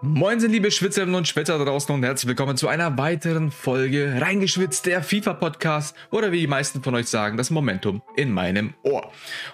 Moin sind liebe Schwitzerinnen und Schwitzer draußen und herzlich willkommen zu einer weiteren Folge Reingeschwitzt, der FIFA-Podcast oder wie die meisten von euch sagen, das Momentum in meinem Ohr.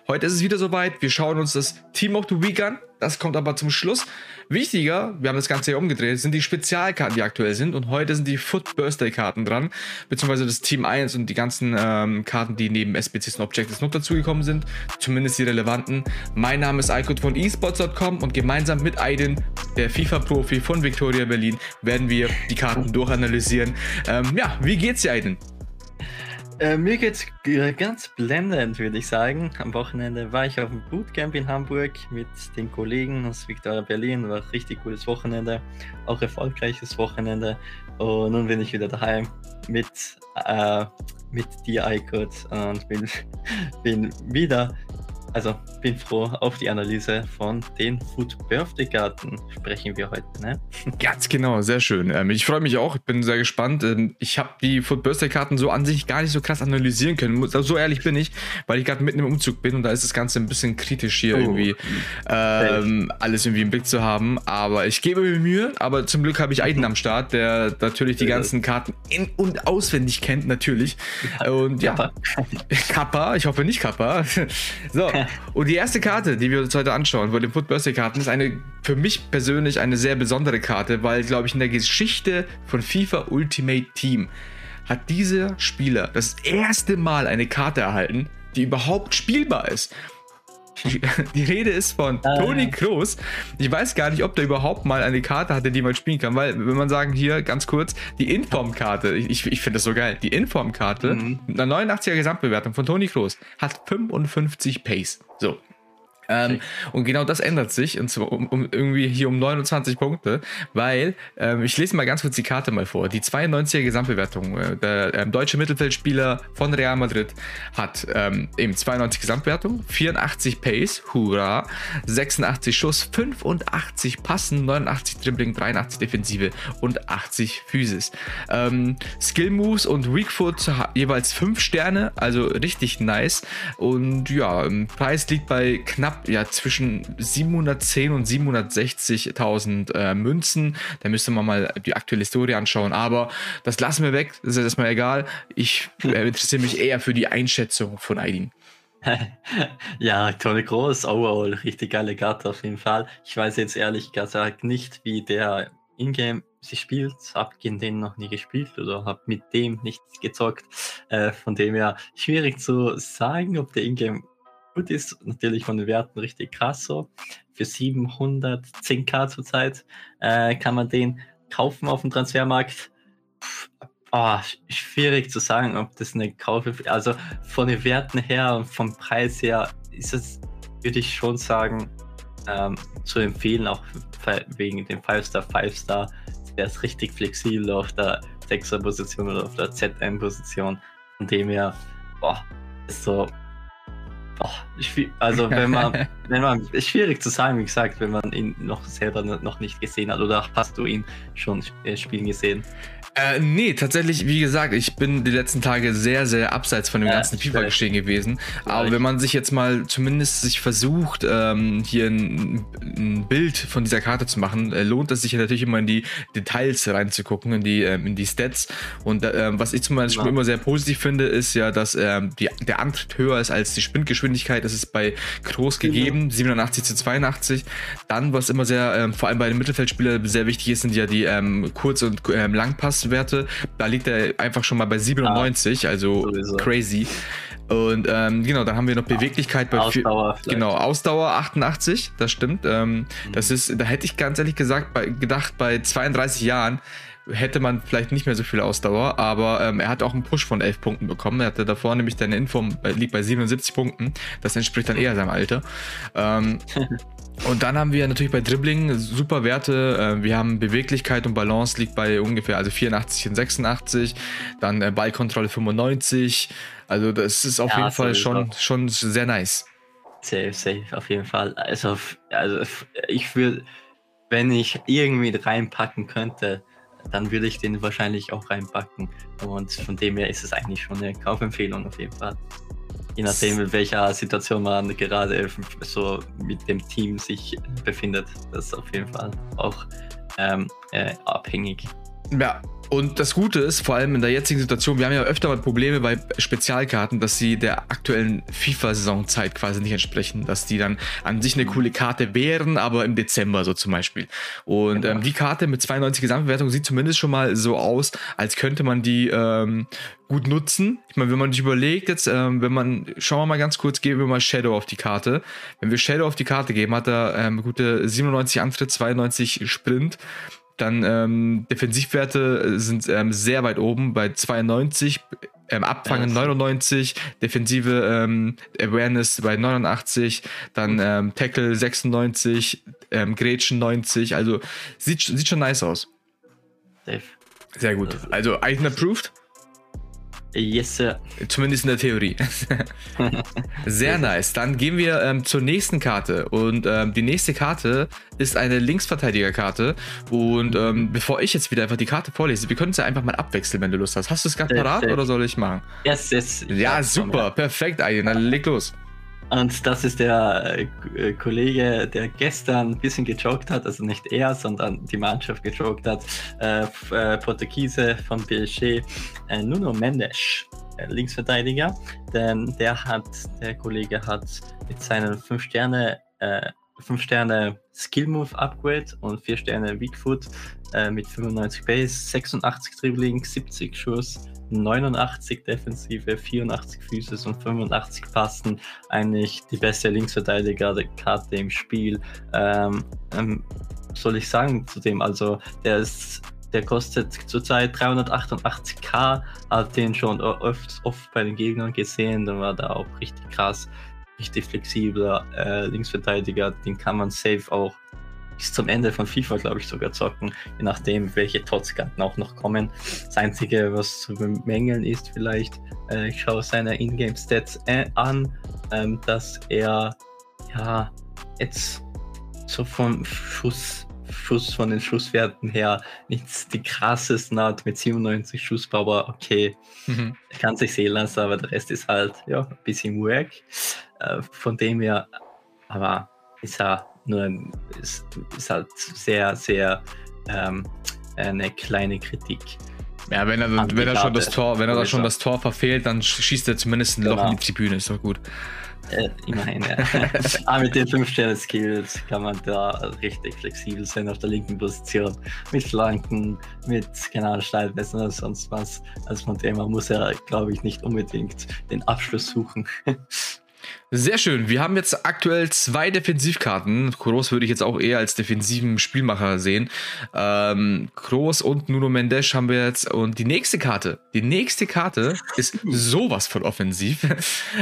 Heute ist es wieder soweit, wir schauen uns das Team of the Week an, das kommt aber zum Schluss. Wichtiger, wir haben das Ganze hier umgedreht, sind die Spezialkarten, die aktuell sind. Und heute sind die Foot Birthday Karten dran, beziehungsweise das Team 1 und die ganzen ähm, Karten, die neben SBCs und Objectives noch dazugekommen sind. Zumindest die relevanten. Mein Name ist Icon von esports.com und gemeinsam mit Aiden, der FIFA-Profi von Victoria Berlin, werden wir die Karten durchanalysieren. Ähm, ja, wie geht's dir, Aiden? Äh, mir geht's ganz blendend, würde ich sagen. Am Wochenende war ich auf dem Bootcamp in Hamburg mit den Kollegen aus Victoria Berlin. War ein richtig cooles Wochenende, auch erfolgreiches Wochenende. Und nun bin ich wieder daheim mit, äh, mit dir, iCode, und bin, bin wieder also bin froh auf die Analyse von den Food Birthday Karten sprechen wir heute. Ne? Ganz genau, sehr schön. Ähm, ich freue mich auch, ich bin sehr gespannt. Ähm, ich habe die Food Birthday Karten so an sich gar nicht so krass analysieren können. Also so ehrlich bin ich, weil ich gerade mitten im Umzug bin und da ist das Ganze ein bisschen kritisch hier oh. irgendwie ähm, alles irgendwie im Blick zu haben. Aber ich gebe mir Mühe, aber zum Glück habe ich Aiden am Start, der natürlich die ganzen Karten in- und auswendig kennt, natürlich. Und ja, Kappa. Kappa, ich hoffe nicht Kappa. So, und die erste Karte, die wir uns heute anschauen, von den Foot Birthday Karten, ist eine für mich persönlich eine sehr besondere Karte, weil, glaube ich, in der Geschichte von FIFA Ultimate Team hat dieser Spieler das erste Mal eine Karte erhalten, die überhaupt spielbar ist. Die Rede ist von ah, Toni Kroos. Ich weiß gar nicht, ob der überhaupt mal eine Karte hatte, die man spielen kann, weil, wenn man sagen, hier ganz kurz, die Inform-Karte, ich, ich finde das so geil, die Inform-Karte mhm. mit einer 89er Gesamtbewertung von Toni Kroos hat 55 Pace. So, ähm, und genau das ändert sich, und zwar um, um, irgendwie hier um 29 Punkte, weil, ähm, ich lese mal ganz kurz die Karte mal vor. Die 92er Gesamtbewertung, äh, der ähm, deutsche Mittelfeldspieler von Real Madrid hat ähm, eben 92 Gesamtbewertung, 84 Pace, hurra, 86 Schuss, 85 Passen, 89 Dribbling, 83 Defensive und 80 Physis. Ähm, Skill Moves und Weak Foot jeweils 5 Sterne, also richtig nice. Und ja, Preis liegt bei knapp ja zwischen 710 und 760.000 äh, Münzen. Da müsste man mal die aktuelle Historie anschauen. Aber das lassen wir weg. Das ist erstmal egal. Ich äh, interessiere mich eher für die Einschätzung von Aidin. ja, Toni Groß, overall, richtig geile Karte auf jeden Fall. Ich weiß jetzt ehrlich gesagt nicht, wie der Ingame sich spielt, hab gegen den noch nie gespielt oder hab mit dem nichts gezockt. Äh, von dem her schwierig zu sagen, ob der Ingame gut ist. Natürlich von den Werten richtig krass so. Für 710k zurzeit äh, kann man den kaufen auf dem Transfermarkt. oh, schwierig zu sagen, ob das eine Kaufe, also von den Werten her und vom Preis her ist es, würde ich schon sagen, ähm, zu empfehlen, auch wegen dem 5-Star, 5-Star. Der ist richtig flexibel auf der 6er Position oder auf der Z1 Von dem her, boah, ist so Oh, also wenn man, wenn man, ist schwierig zu sagen, wie gesagt, wenn man ihn noch selber noch nicht gesehen hat oder hast du ihn schon äh, spielen gesehen? Äh, nee, tatsächlich, wie gesagt, ich bin die letzten Tage sehr, sehr abseits von dem ja, ganzen FIFA-Geschehen gewesen. Aber wenn man sich jetzt mal zumindest sich versucht, ähm, hier ein, ein, Bild von dieser Karte zu machen, äh, lohnt es sich natürlich immer in die Details reinzugucken, in die, ähm, in die Stats. Und äh, was ich zum Beispiel ja. immer sehr positiv finde, ist ja, dass ähm, die, der Antritt höher ist als die Sprintgeschwindigkeit. Das ist bei Groß genau. gegeben, 87 zu 82. Dann, was immer sehr, ähm, vor allem bei den Mittelfeldspielern sehr wichtig ist, sind ja die ähm, Kurz- und ähm, Langpass Werte. Da liegt er einfach schon mal bei 97, ah, also sowieso. crazy. Und ähm, genau, dann haben wir noch Beweglichkeit bei Ausdauer. Vier, genau, Ausdauer 88, das stimmt. Ähm, mhm. Das ist, da hätte ich ganz ehrlich gesagt, bei, gedacht, bei 32 Jahren hätte man vielleicht nicht mehr so viel Ausdauer, aber ähm, er hat auch einen Push von 11 Punkten bekommen. Er hatte davor nämlich deine Info liegt bei 77 Punkten. Das entspricht dann eher seinem Alter. Ähm, Und dann haben wir natürlich bei Dribbling super Werte. Äh, wir haben Beweglichkeit und Balance liegt bei ungefähr also 84 und 86. Dann äh, Ballkontrolle 95. Also das ist auf ja, jeden Fall schon, schon sehr nice. Safe, safe, auf jeden Fall. Also, also ich würde, wenn ich irgendwie reinpacken könnte, dann würde ich den wahrscheinlich auch reinpacken. Und von dem her ist es eigentlich schon eine Kaufempfehlung auf jeden Fall. Je nachdem, in welcher Situation man gerade so mit dem Team sich befindet. Das ist auf jeden Fall auch ähm, äh, abhängig. Ja, und das Gute ist, vor allem in der jetzigen Situation, wir haben ja öfter mal Probleme bei Spezialkarten, dass sie der aktuellen FIFA-Saisonzeit quasi nicht entsprechen, dass die dann an sich eine coole Karte wären, aber im Dezember so zum Beispiel. Und genau. ähm, die Karte mit 92 Gesamtbewertung sieht zumindest schon mal so aus, als könnte man die ähm, gut nutzen. Ich meine, wenn man sich überlegt, jetzt, ähm, wenn man, schauen wir mal ganz kurz, geben wir mal Shadow auf die Karte. Wenn wir Shadow auf die Karte geben, hat er ähm, gute 97 Antritt, 92 Sprint. Dann ähm, Defensivwerte sind ähm, sehr weit oben bei 92, ähm, Abfangen ja, 99, Defensive ähm, Awareness bei 89, dann ähm, Tackle 96, ähm, Gretchen 90. Also sieht, sieht schon nice aus. Safe. Sehr gut. Also Item approved. Yes, sir. Zumindest in der Theorie. Sehr nice. Dann gehen wir ähm, zur nächsten Karte. Und ähm, die nächste Karte ist eine Linksverteidigerkarte. Und ähm, bevor ich jetzt wieder einfach die Karte vorlese, wir können es ja einfach mal abwechseln, wenn du Lust hast. Hast du es gerade parat oder soll ich machen? Yes, yes. Ja, super. Perfekt, Ayen. Dann leg los. Und das ist der äh, Kollege, der gestern ein bisschen gejoggt hat, also nicht er, sondern die Mannschaft gejoggt hat, äh, äh, Portugiese von PSG, äh, Nuno Mendes, äh, Linksverteidiger, denn der hat, der Kollege hat mit seinen 5 Sterne 5 Sterne Skill Move Upgrade und 4 Sterne Weak Foot äh, mit 95 Base, 86 Dribbling, 70 Schuss, 89 Defensive, 84 Physis und 85 Passen. Eigentlich die beste Linksverteidiger-Karte im Spiel. Ähm, ähm, soll ich sagen zu dem? Also, der ist der kostet zurzeit 388k, hat den schon oft, oft bei den Gegnern gesehen, dann war da auch richtig krass, richtig flexibler äh, Linksverteidiger, den kann man safe auch bis zum Ende von FIFA, glaube ich, sogar zocken, je nachdem, welche Totskarten auch noch kommen. Das Einzige, was zu bemängeln ist, vielleicht, äh, ich schaue seine Ingame-Stats äh, an, ähm, dass er ja jetzt so vom Schuss, Schuss von den Schusswerten her nicht die krassesten hat mit 97 Schusspower. Okay, mhm. kann sich sehen lassen, aber der Rest ist halt ja ein bisschen wack. Äh, von dem her, aber ist er nur ist, ist halt sehr, sehr ähm, eine kleine Kritik. Ja, wenn er, wenn er schon das Tor, wenn er schon das Tor verfehlt, dann schießt er zumindest ein genau. Loch in die Tribüne, ist doch gut. Äh, immerhin, ja. Aber mit den 5-Sterne-Skills kann man da richtig flexibel sein auf der linken Position. Mit Flanken, mit genau, Steilpässen oder sonst was. Also von dem her muss er, glaube ich, nicht unbedingt den Abschluss suchen. Sehr schön. Wir haben jetzt aktuell zwei Defensivkarten. Kroos würde ich jetzt auch eher als defensiven Spielmacher sehen. Ähm, Kroos und Nuno Mendes haben wir jetzt. Und die nächste Karte, die nächste Karte ist sowas von offensiv.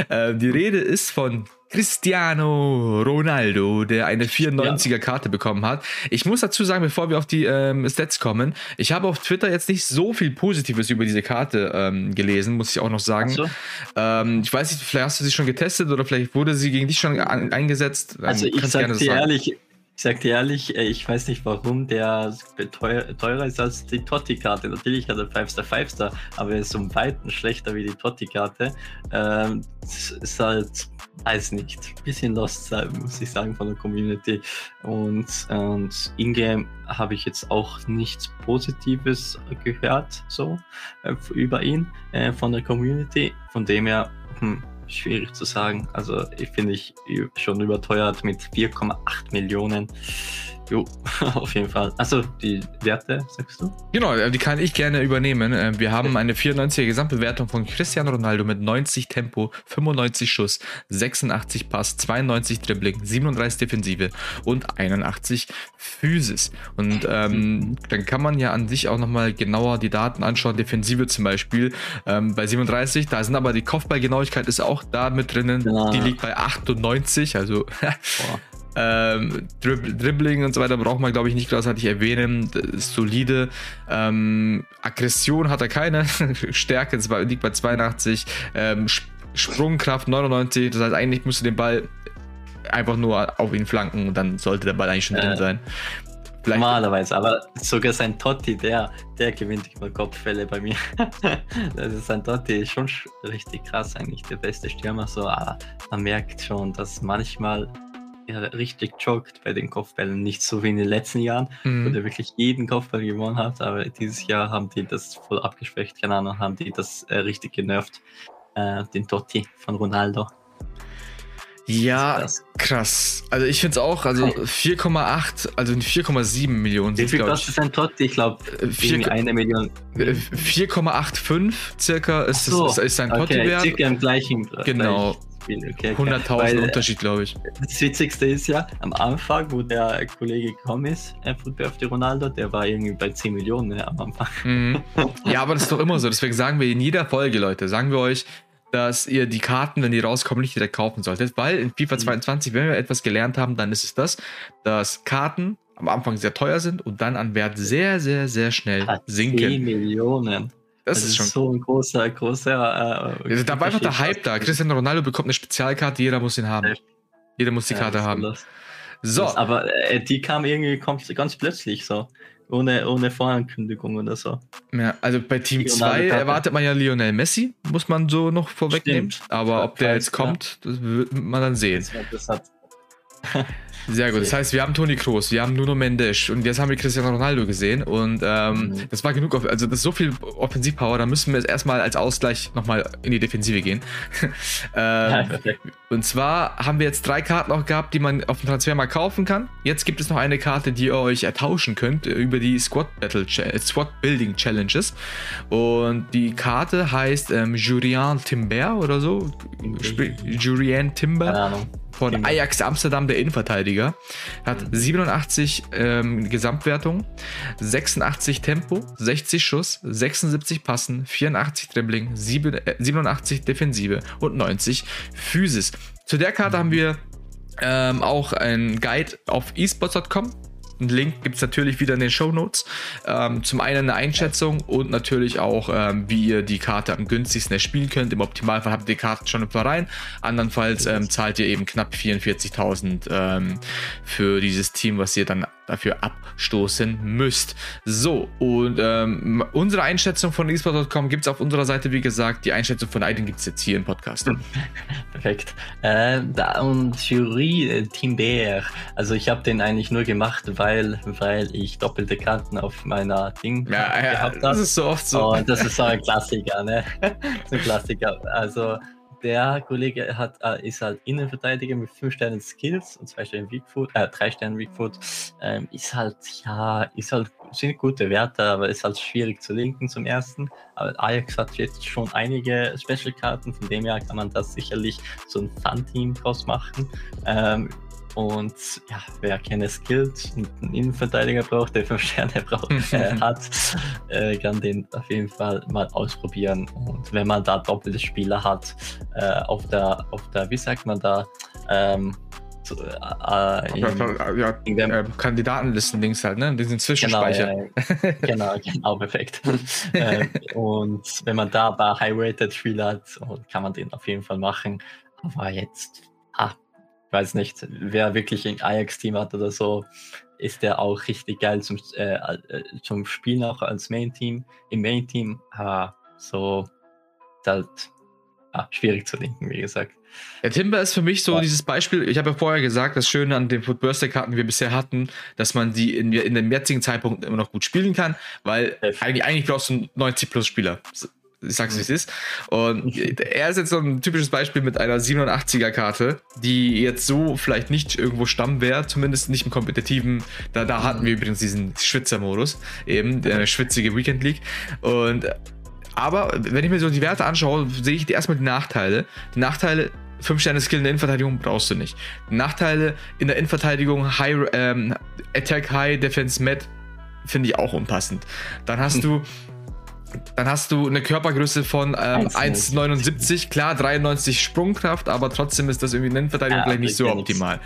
äh, die Rede ist von Cristiano Ronaldo, der eine 94er Karte bekommen hat. Ich muss dazu sagen, bevor wir auf die ähm, Stats kommen, ich habe auf Twitter jetzt nicht so viel Positives über diese Karte ähm, gelesen, muss ich auch noch sagen. So. Ähm, ich weiß nicht, vielleicht hast du sie schon getestet oder vielleicht wurde sie gegen dich schon eingesetzt. Also ich sag dir ehrlich, ich sag dir ehrlich, äh, ich weiß nicht warum der teurer ist als die Totti-Karte. Natürlich hat er 5-Star 5-Star, aber er ist um Weiten schlechter wie die Totti-Karte. Ähm, ist halt, weiß nicht, ein bisschen lost, muss ich sagen, von der Community. Und, und in-game habe ich jetzt auch nichts Positives gehört, so, äh, über ihn, äh, von der Community. Von dem her, hm, schwierig zu sagen. Also ich finde ich schon überteuert mit 4,8 Millionen. Jo, auf jeden Fall. Also die Werte, sagst du? Genau, äh, die kann ich gerne übernehmen. Äh, wir haben eine 94er Gesamtbewertung von Cristiano Ronaldo mit 90 Tempo, 95 Schuss, 86 Pass, 92 Dribbling, 37 Defensive und 81 Physis. Und ähm, mhm. dann kann man ja an sich auch nochmal genauer die Daten anschauen. Defensive zum Beispiel ähm, bei 37, da sind aber die Kopfballgenauigkeit ist auch da mit drinnen. Ja. Die liegt bei 98, also Ähm, Dribbling und so weiter braucht man, glaube ich, nicht großartig erwähnen. Solide. Ähm, Aggression hat er keine. Stärke liegt bei 82. Ähm, Sprungkraft 99. Das heißt, eigentlich müsste den Ball einfach nur auf ihn flanken und dann sollte der Ball eigentlich schon äh, drin sein. Vielleicht Normalerweise, aber sogar sein Totti, der, der gewinnt immer Kopffälle bei mir. das ist sein Totti ist schon richtig krass, eigentlich der beste Stürmer so, aber man merkt schon, dass manchmal ja, richtig joggt bei den Kopfbällen. Nicht so wie in den letzten Jahren, Mhm. wo der wirklich jeden Kopfball gewonnen hat, aber dieses Jahr haben die das voll abgeschwächt. Keine Ahnung, haben die das äh, richtig genervt. Äh, den Totti von Ronaldo. Ja, krass. Also ich finde es auch, also 4,8, also 4,7 Millionen wie sind viel glaube kostet ein Totti? Ich glaube, Äh, vier- eine Million. Äh, 4,85 circa ist, so, ist, ist sein Okay, Totti-Wert. circa im gleichen Genau. Spiel. Okay, okay. 100.000 Weil, äh, Unterschied, glaube ich. Das Witzigste ist ja, am Anfang, wo der Kollege gekommen ist, Football auf die Ronaldo, der war irgendwie bei 10 Millionen ne, am Anfang. Mhm. Ja, aber das ist doch immer so. Deswegen sagen wir in jeder Folge, Leute, sagen wir euch, dass ihr die Karten, wenn die rauskommen, nicht direkt kaufen solltet. Weil in FIFA Mhm. 22, wenn wir etwas gelernt haben, dann ist es das, dass Karten am Anfang sehr teuer sind und dann an Wert sehr, sehr, sehr schnell Ah, 10 sinken. Millionen. Das ist schon so ein großer, großer. Äh, da war einfach der. Hype da. Cristiano Ronaldo bekommt eine Spezialkarte, jeder muss ihn haben. Jeder muss die Ja, Karte das ist haben. das. So, Das, aber äh, die kam irgendwie ganz plötzlich so. Ohne, ohne Vorankündigung oder so. ja, also bei Team Leonardo 2 Karte. erwartet man ja Lionel Messi, muss man so noch vorwegnehmen. Stimmt. Aber ob der jetzt kommt, das wird man dann sehen. Das, das hat, Sehr gut. Das heißt, wir haben Toni Kroos, wir haben Nuno Mendes und jetzt haben wir Cristiano Ronaldo gesehen und ähm, Mhm. das war genug. Also das ist so viel Offensivpower, da müssen wir jetzt erstmal als Ausgleich nochmal in die Defensive gehen. ähm, und zwar haben wir jetzt drei Karten auch gehabt, die man auf dem Transfer mal kaufen kann. Jetzt gibt es noch eine Karte, die ihr euch ertauschen könnt äh, über die Squad Battle äh, Squad Building Challenges. Und die Karte heißt ähm, Jurian Timber oder so. Sp- Jurian Timber Keine Ahnung. Von Timber. Ajax Amsterdam, der Innenverteidiger. Hat 87 ähm, Gesamtwertung, 86 Tempo, 60 Schuss, 76 Passen, 84 Dribbling, 7, äh, 87 Defensive und 90 Physis. Zu der Karte haben wir ähm, auch einen Guide auf esports.com. Einen Link gibt es natürlich wieder in den Show Notes. Ähm, zum einen eine Einschätzung und natürlich auch, ähm, wie ihr die Karte am günstigsten erspielen könnt. Im Optimalfall habt ihr die Karte schon im Verein. Andernfalls ähm, zahlt ihr eben knapp 44.000 ähm, für dieses Team, was ihr dann dafür abstoßen müsst. So, und ähm, unsere Einschätzung von esports.com gibt es auf unserer Seite, wie gesagt. Die Einschätzung von Aiden gibt es jetzt hier im Podcast. Perfekt. Äh, da und Jury äh, Timber. Also ich habe den eigentlich nur gemacht, weil, weil ich doppelte Karten auf meiner Ding Ja, ja, gehabt das habe. ist so oft so. Und das ist so ein Klassiker, ne? so ein Klassiker. Also der Kollege hat, äh, ist halt Innenverteidiger mit 5 Sternen Skills und 2 Sternen Weakfoot, äh, 3 Sternen Weakfoot. Ähm, ist halt, ja, ist halt, sind gute Werte, aber ist halt schwierig zu linken zum ersten. Aber Ajax hat jetzt schon einige Special-Karten, von dem her kann man das sicherlich so ein Fun-Team draus machen. Ähm, und ja, wer keine Skills und einen Innenverteidiger braucht, der 5 Sterne braucht, äh, hat, äh, kann den auf jeden Fall mal ausprobieren. Und wenn man da doppelte Spieler hat, äh, auf der, auf der, wie sagt man da, ähm, so, äh, äh, im- ja, in der- äh, Kandidatenlisten-Links halt, ne? Diesen Genau, Zwischenspeicher. ja, genau, genau, perfekt. ähm, und wenn man da ein paar High-Rated-Spieler hat, und kann man den auf jeden Fall machen. Aber jetzt, weiß nicht, wer wirklich ein Ajax-Team hat oder so, ist der auch richtig geil zum, äh, äh, zum Spielen auch als Main-Team. Im Main-Team, aber so ist halt ah, schwierig zu denken, wie gesagt. Der Timber ist für mich so Ja. dieses Beispiel, ich habe ja vorher gesagt, das Schöne an den Foot Birthday Karten, die wir bisher hatten, dass man die in, in dem jetzigen Zeitpunkt immer noch gut spielen kann, weil Ja. eigentlich, eigentlich brauchst du einen 90 plus Spieler. Ich sag's, wie es ist. Und er ist jetzt so ein typisches Beispiel mit einer 87er Karte, die jetzt so vielleicht nicht irgendwo Stammwert, zumindest nicht im kompetitiven. Da, da hatten wir übrigens diesen Schwitzer-Modus, eben, der schwitzige Weekend League. Und aber wenn ich mir so die Werte anschaue, sehe ich erstmal die Nachteile. Die Nachteile, 5 Sterne Skill in der Innenverteidigung brauchst du nicht. Die Nachteile in der Innenverteidigung, High, ähm, Attack High, Defense Med, finde ich auch unpassend. Dann hast du. Dann hast du eine Körpergröße von ähm, 1,79. 1,79, klar 93 Sprungkraft, aber trotzdem ist das irgendwie in Innenverteidigung Ja, vielleicht nicht so optimal.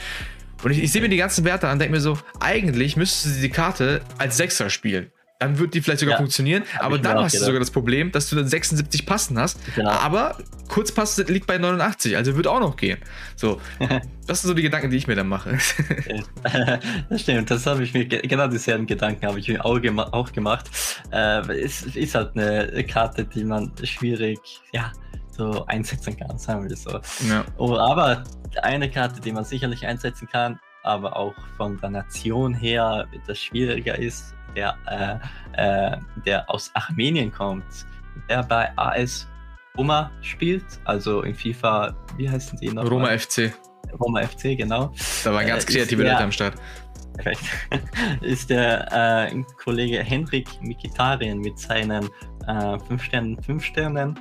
Und ich, ich sehe mir die ganzen Werte an und denke mir so, eigentlich müsstest du die Karte als Sechser spielen. Dann wird die vielleicht sogar Ja, funktionieren, aber dann hast du sogar das Problem, dass du dann 76 Passen hast, Genau. aber Kurzpass liegt bei 89, also wird auch noch gehen. So, das sind so die Gedanken, die ich mir dann mache. das stimmt, das habe ich mir, ge- genau dieselben Gedanken habe ich mir auch, gema auch gemacht. Äh, es ist halt eine Karte, die man schwierig, ja, so einsetzen kann, sagen wir so. Ja. Oh, aber eine Karte, die man sicherlich einsetzen kann, aber auch von der Nation her etwas schwieriger ist, der, äh, äh, der aus Armenien kommt, der bei AS Roma spielt, also in FIFA, wie heißen die noch? Roma FC. Roma FC, genau. Da waren ganz Äh, kreative der- Leute am Start. Perfekt. ist der äh, Kollege Henrik Mikitarien mit seinen 5 Sternen, 5 Sternen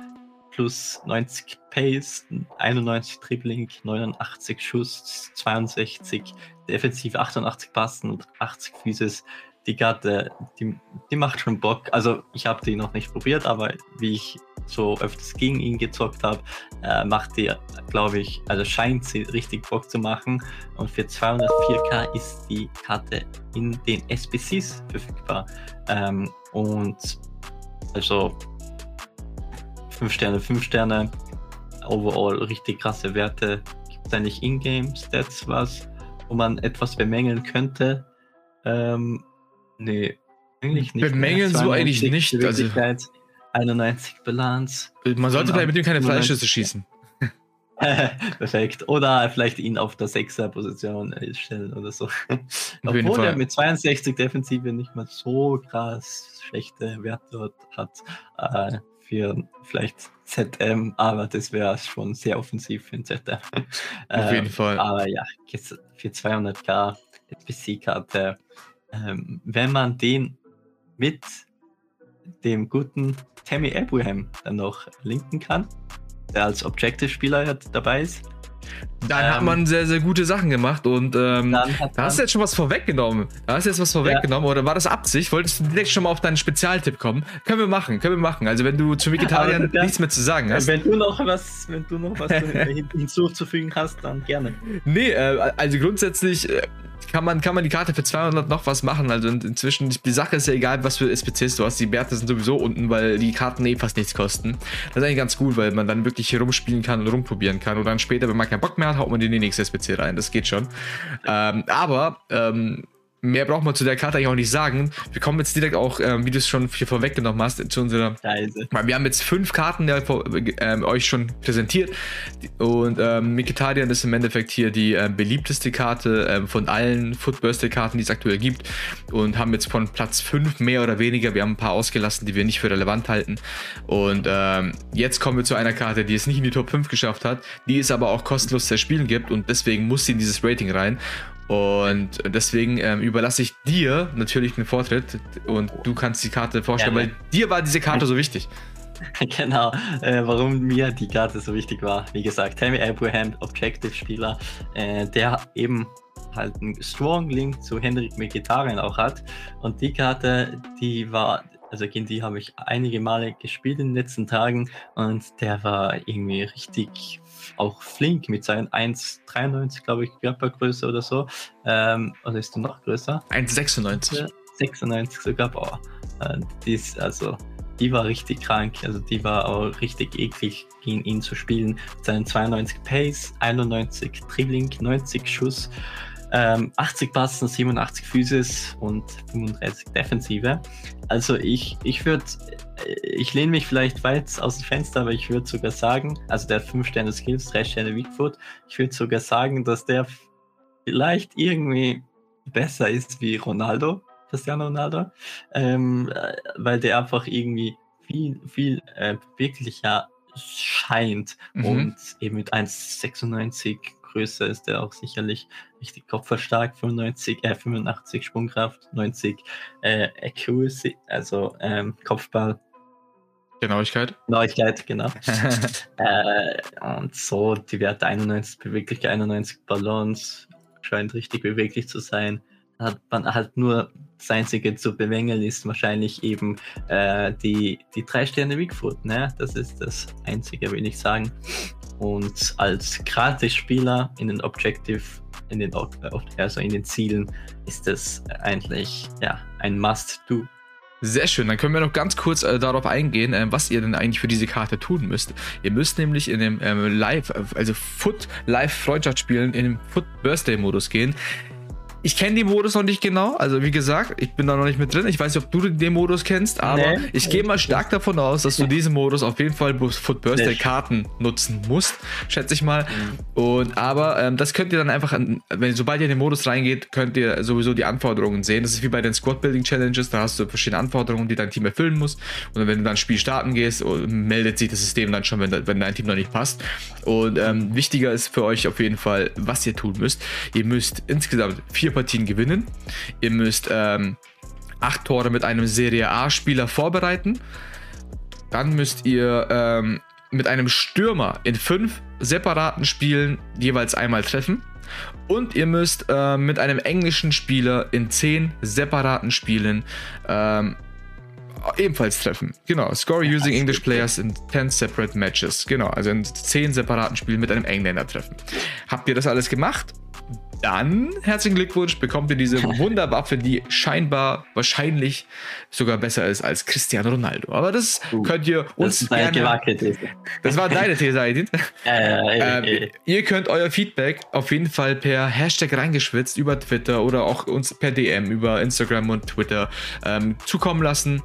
plus 90 Pace, 91 Dribbling, 89 Schuss, 62 Defensiv, 88 Passen und 80 Physis. Die Karte, die, die macht schon Bock. Also ich habe die noch nicht probiert, aber wie ich so öfters gegen ihn gezockt habe, äh, macht die, glaube ich, also scheint sie richtig Bock zu machen. Und für 204k ist die Karte in den SBCs verfügbar. Ähm, und also 5 Sterne, 5 Sterne, overall richtig krasse Werte. Gibt es eigentlich Ingame-Stats was, wo man etwas bemängeln könnte? Ähm, nee, eigentlich nicht. Bemängeln so eigentlich 92 nicht, also- Beweglichkeit, 91 Bilanz. Man sollte vielleicht mit dem keine 95. Freischüsse schießen. Perfekt. Oder vielleicht ihn auf der 6er Position stellen oder so. Obwohl er mit 62 Defensive nicht mal so krass schlechte Werte hat äh, für vielleicht ZM, aber das wäre schon sehr offensiv für ein ZM. Auf jeden Fall. Aber ja, für 200k SPC-Karte, ähm, wenn man den mit dem guten Tammy Abraham dann noch linken kann, der als Objective-Spieler ja dabei ist, Dann hat ähm, man sehr, sehr gute Sachen gemacht und ähm, hat da hast du jetzt schon was vorweggenommen. Da hast du jetzt was vorweggenommen oder war das Absicht? Wolltest du direkt schon mal auf deinen Spezialtipp kommen? Können wir machen, können wir machen. Also wenn du zu Vegetariern da- nichts mehr zu sagen hast. wenn du noch was, wenn du noch was hin- hinzuzufügen hast, dann gerne. Nee, äh, also grundsätzlich äh, kann man, kann man die Karte für 200 noch was machen. Also in, inzwischen, die Sache ist ja egal, was für SPCs du hast. Die Werte sind sowieso unten, weil die Karten eh fast nichts kosten. Das ist eigentlich ganz gut, weil man dann wirklich hier rumspielen kann und rumprobieren kann. Und dann später, wenn man keinen Bock mehr hat, haut man in die nächste SPC rein. Das geht schon. Ähm, aber ähm, mehr braucht man zu der Karte eigentlich auch nicht sagen. Wir kommen jetzt direkt auch, ähm, wie du es schon hier vorweggenommen hast, zu unserer weil wir haben jetzt fünf Karten vor- ähm, euch schon präsentiert. Und ähm, Mikitarian ist im Endeffekt hier die ähm, beliebteste Karte ähm, von allen Footburster-Karten, die es aktuell gibt. Und haben jetzt von Platz 5 mehr oder weniger, wir haben ein paar ausgelassen, die wir nicht für relevant halten. Und ähm, jetzt kommen wir zu einer Karte, die es nicht in die Top 5 geschafft hat, die es aber auch kostenlos zu erspielen gibt. Und deswegen muss sie in dieses Rating rein und deswegen ähm, überlasse ich dir natürlich den Vortritt und du kannst die Karte vorstellen, Gerne. weil dir war diese Karte so wichtig. genau, äh, warum mir die Karte so wichtig war. Wie gesagt, Tammy Abraham, Objective-Spieler, äh, der eben halt einen Strong Link zu Henrik Mkhitaryan auch hat. Und die Karte, die war, also gegen die habe ich einige Male gespielt in den letzten Tagen und der war irgendwie richtig auch flink mit seinen 1,93, glaube ich, Körpergröße oder so. Ähm, oder ist du noch größer? 1,96. 96 sogar, boah. Äh, Die ist, also, die war richtig krank. Also die war auch richtig eklig, gegen ihn zu spielen. Mit seinen 92 Pace, 91 Dribbling, 90 Schuss, ähm, 80 Passen, 87 Physis und 35 Defensive. Also ich, ich würde, ich lehne mich vielleicht weit aus dem Fenster, aber ich würde sogar sagen, also der hat 5 Sterne Skills, 3 Sterne Weakfoot. Ich würde sogar sagen, dass der vielleicht irgendwie besser ist wie Ronaldo, Cristiano Ronaldo, ähm, äh, weil der einfach irgendwie viel, viel äh, beweglicher scheint Mhm. und eben mit 1,96 Größe ist der auch sicherlich richtig kopfverstark, 95, äh, 85 Sprungkraft, 90 äh, Accuracy, also ähm, Kopfball, Genauigkeit. Neuigkeit, genau. äh, und so die Werte 91 Beweglichkeit, 91 Balance, scheint richtig beweglich zu sein. Hat man halt nur das Einzige zu bemängeln ist wahrscheinlich eben äh, die, die drei Sterne Bigfoot, ne? Das ist das Einzige, will ich sagen. Und als Gratis-Spieler in den Objective, in den, Ob- also in den Zielen, ist das eigentlich ja, ein Must-Do. Sehr schön, dann können wir noch ganz kurz äh, darauf eingehen, äh, was ihr denn eigentlich für diese Karte tun müsst. Ihr müsst nämlich in dem ähm, Live, also Foot Live Freundschaftsspielen in dem Foot Birthday Modus gehen. Ich kenne die Modus noch nicht genau. Also wie gesagt, ich bin da noch nicht mit drin. Ich weiß nicht, ob du den Modus kennst, aber nee, ich gehe mal stark davon aus, dass du diesen Modus auf jeden Fall Foot Birthday Karten nutzen musst, schätze ich mal. Mhm. Und aber ähm, das könnt ihr dann einfach, wenn sobald ihr in den Modus reingeht, könnt ihr sowieso die Anforderungen sehen. Das ist wie bei den Squad Building Challenges. Da hast du verschiedene Anforderungen, die dein Team erfüllen muss. Und wenn du dann ein Spiel starten gehst, oh, meldet sich das System dann schon, wenn, wenn dein Team noch nicht passt. Und ähm, wichtiger ist für euch auf jeden Fall, was ihr tun müsst. Ihr müsst insgesamt vier Partien gewinnen. Ihr müsst ähm, acht Tore mit einem Serie A-Spieler vorbereiten. Dann müsst ihr ähm, mit einem Stürmer in fünf separaten Spielen jeweils einmal treffen. Und ihr müsst äh, mit einem englischen Spieler in zehn separaten Spielen ähm, ebenfalls treffen. Genau. Score using English players in 10 separate matches. Genau. Also in zehn separaten Spielen mit einem Engländer treffen. Habt ihr das alles gemacht? Dann herzlichen Glückwunsch, bekommt ihr diese Wunderwaffe, die scheinbar wahrscheinlich sogar besser ist als Cristiano Ronaldo. Aber das uh, könnt ihr uns das gerne. Das war deine These, Aydin. äh, äh, ihr könnt euer Feedback auf jeden Fall per Hashtag reingeschwitzt über Twitter oder auch uns per DM über Instagram und Twitter ähm, zukommen lassen.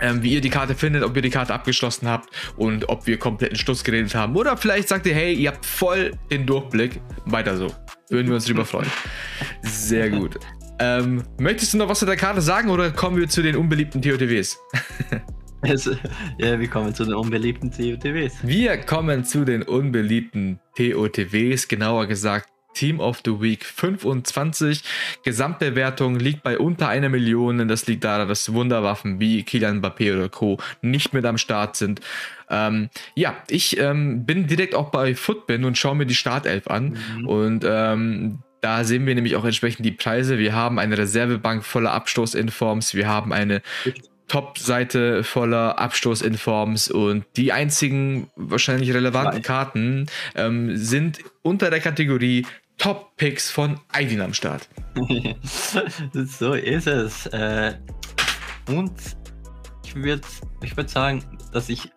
Ähm, wie ihr die Karte findet, ob ihr die Karte abgeschlossen habt und ob wir kompletten Schluss geredet haben. Oder vielleicht sagt ihr, hey, ihr habt voll den Durchblick. Weiter so. Würden wir uns drüber freuen. Sehr gut. Ähm, möchtest du noch was zu der Karte sagen oder kommen wir zu den unbeliebten TOTWs? Also, ja, wir kommen zu den unbeliebten TOTWs. Wir kommen zu den unbeliebten TOTWs, genauer gesagt Team of the Week 25. Gesamtbewertung liegt bei unter einer Million. Das liegt daran, dass Wunderwaffen wie Kilian Mbappé oder Co. nicht mit am Start sind. Ähm, ja, ich ähm, bin direkt auch bei Footbin und schaue mir die Startelf an. Mhm. Und ähm, da sehen wir nämlich auch entsprechend die Preise. Wir haben eine Reservebank voller Abstoßinforms. Wir haben eine Top-Seite voller Abstoßinforms und die einzigen wahrscheinlich relevanten Karten ähm, sind unter der Kategorie Top-Picks von Aidin am Start. so ist es. Äh, und ich würde ich würd sagen, dass ich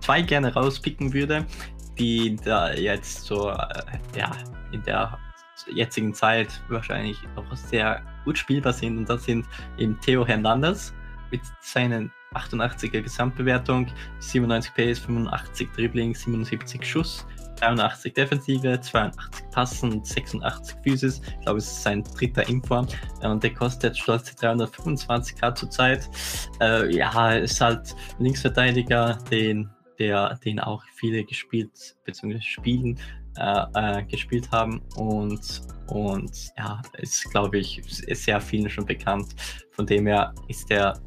zwei gerne rauspicken würde, die da jetzt so äh, ja, in der jetzigen Zeit wahrscheinlich auch sehr gut spielbar sind. Und das sind eben Theo Hernandez mit seinen 88er Gesamtbewertung, 97 PS, 85 Dribbling, 77 Schuss, 83 Defensive, 82 Passen und 86 Physis. Ich glaube, es ist sein dritter Inform. Und der kostet stolze 325k zurzeit. Äh, ja, ist halt Linksverteidiger, den, der, den auch viele gespielt bzw. spielen äh, äh, gespielt haben und, und ja, ist glaube ich sehr vielen schon bekannt. Von dem her ist der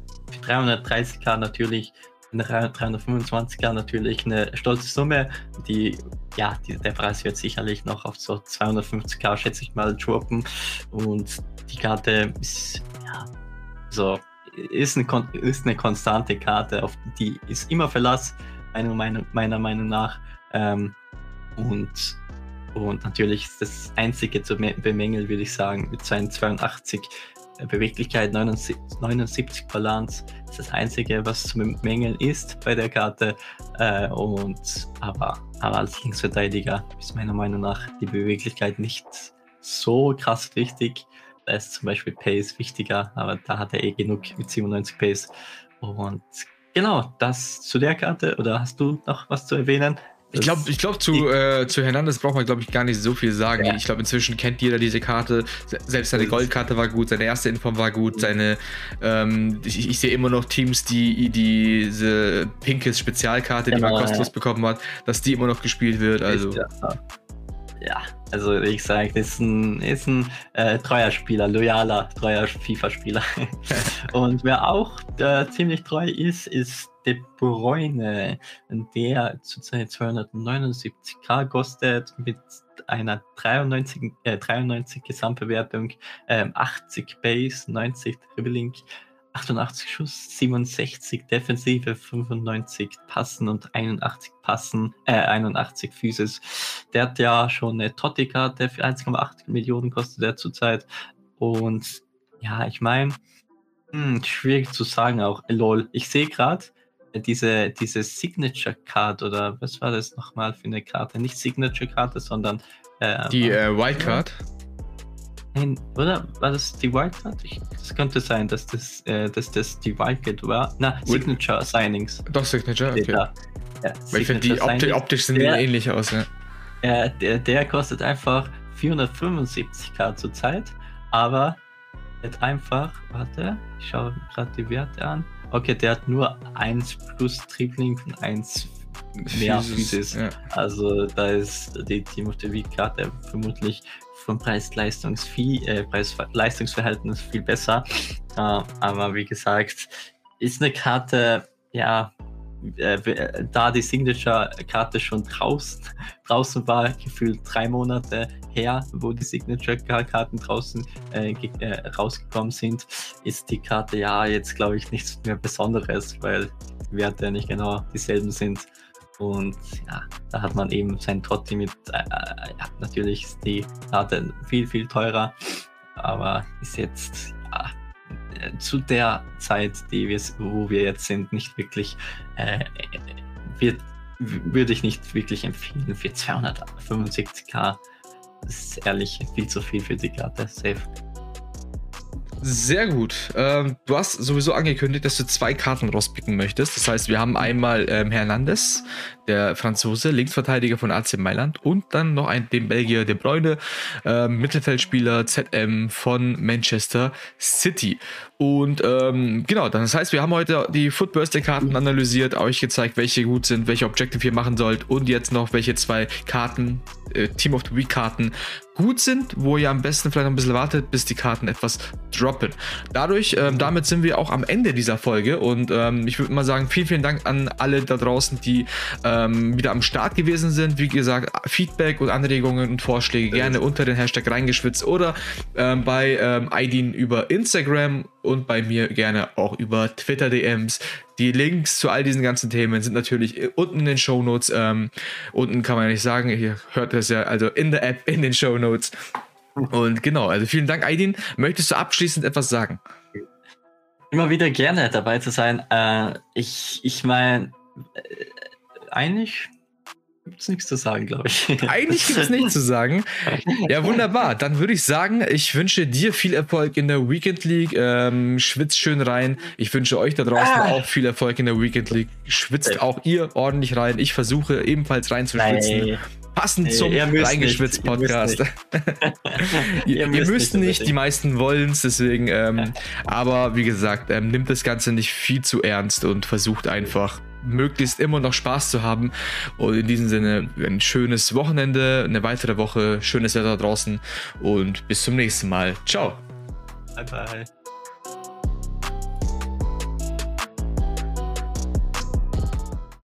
330k natürlich, 325k natürlich eine stolze Summe. Die, ja, die, der Preis wird sicherlich noch auf so 250k, schätze ich mal, droppen. Und die Karte ist, ja, so, ist eine, ist eine konstante Karte, auf die ist immer Verlass, meiner, meiner, Meinung nach. Ähm, und, und natürlich das einzige zu bemängeln, würde ich sagen, mit seinen 82 Beweglichkeit 79, 79 Balance ist das einzige, was zu bemängeln ist bei der Karte. Äh, und aber, aber als Linksverteidiger ist meiner Meinung nach die Beweglichkeit nicht so krass wichtig. Da ist zum Beispiel Pace wichtiger, aber da hat er eh genug mit 97 Pace. Und genau, das zu der Karte. Oder hast du noch was zu erwähnen? Ich glaube, ich glaub, zu, äh, zu Hernandez braucht man, glaube ich, gar nicht so viel sagen. Ja. Ich glaube, inzwischen kennt jeder diese Karte. Selbst seine Goldkarte war gut, seine erste Inform war gut, seine, ähm, ich, ich sehe immer noch Teams, die diese pinkes Spezialkarte, genau, die man kostenlos ja. bekommen hat, dass die immer noch gespielt wird. Also. Ja, also ich sage, ist ein, ist ein äh, treuer Spieler, loyaler, treuer FIFA-Spieler. Und wer auch äh, ziemlich treu ist, ist De Bruyne, der zurzeit 279k kostet mit einer 93, äh, 93 Gesamtbewertung, äh, 80 Base, 90 Dribbling, 88 Schuss, 67 Defensive, 95 Passen und 81 Passen, äh, 81 Physis. Der hat ja schon eine Totti-Karte für 1,8 Millionen kostet er zurzeit. Und ja, ich meine, hm, schwierig zu sagen auch. Lol, ich sehe gerade, diese, diese Signature Card oder was war das nochmal für eine Karte? Nicht Signature Karte, sondern äh, die äh, Wildcard. Nein, oder? War das die Wildcard? Es könnte sein, dass das, äh, dass das die Wildcard war. Na, Signature Signings. Doch, Signature, okay. Ja, Weil ich finde, die optisch, optisch sehen der, ähnlich aus, ja. Äh, der, der kostet einfach 475k zurzeit, aber hat einfach, warte, ich schaue gerade die Werte an. Okay, der hat nur 1 plus Tripling und 1 mehr Physis. Ja. Also da ist die Team of the Week Karte vermutlich vom Preis-Leistungs äh, Preis-Leistungsverhältnis viel besser. Äh, aber wie gesagt, ist eine Karte, ja, äh, da die Signature-Karte schon draußen, draußen war, gefühlt drei Monate her, wo die Signature-Karten draußen äh, äh, rausgekommen sind, ist die Karte ja jetzt, glaube ich, nichts mehr Besonderes, weil die Werte nicht genau dieselben sind. Und ja, da hat man eben sein Trotti mit, äh, äh, ja, natürlich ist die Karte viel, viel teurer, aber ist jetzt ja, äh, zu der Zeit, die wir, wo wir jetzt sind, nicht wirklich, äh, wird, würde ich nicht wirklich empfehlen für 275k. Das ist ehrlich viel zu viel für die Karte. Safe. Sehr gut. Ähm, du hast sowieso angekündigt, dass du zwei Karten rauspicken möchtest. Das heißt, wir haben einmal ähm, Hernandez, der Franzose, Linksverteidiger von AC Mailand und dann noch ein, den Belgier De Bruyne, äh, Mittelfeldspieler ZM von Manchester City. Und ähm, genau, das heißt, wir haben heute die Foot Karten analysiert, euch gezeigt, welche gut sind, welche Objective ihr machen sollt und jetzt noch welche zwei Karten, äh, Team of the Week Karten gut sind, wo ihr am besten vielleicht noch ein bisschen wartet, bis die Karten etwas droppen. Dadurch, ähm, damit sind wir auch am Ende dieser Folge und ähm, ich würde mal sagen, vielen, vielen Dank an alle da draußen, die ähm, wieder am Start gewesen sind. Wie gesagt, Feedback und Anregungen und Vorschläge gerne unter den Hashtag reingeschwitzt oder ähm, bei ähm, Aidin über Instagram und bei mir gerne auch über Twitter DMs. Die Links zu all diesen ganzen Themen sind natürlich unten in den Show Notes. Ähm, unten kann man ja nicht sagen, ihr hört das ja also in der App, in den Show Notes. Und genau, also vielen Dank, Aidin. Möchtest du abschließend etwas sagen? Immer wieder gerne dabei zu sein. Äh, ich ich meine, äh, eigentlich gibt es nichts zu sagen, glaube ich. Eigentlich gibt es nichts zu sagen. Ja, wunderbar. Dann würde ich sagen, ich wünsche dir viel Erfolg in der Weekend League. Ähm, schwitzt schön rein. Ich wünsche euch da draußen ah. auch viel Erfolg in der Weekend League. Schwitzt auch ihr ordentlich rein. Ich versuche ebenfalls reinzuschwitzen. Nein. Passend nee, zum Reingeschwitzt Podcast. Ihr müsst nicht, ihr, ihr müsst, müsst nicht, die meisten wollen es, deswegen. Ähm, aber wie gesagt, ähm, nimmt das Ganze nicht viel zu ernst und versucht einfach möglichst immer noch Spaß zu haben. Und in diesem Sinne ein schönes Wochenende, eine weitere Woche, schönes Wetter draußen und bis zum nächsten Mal. Ciao. Bye bye.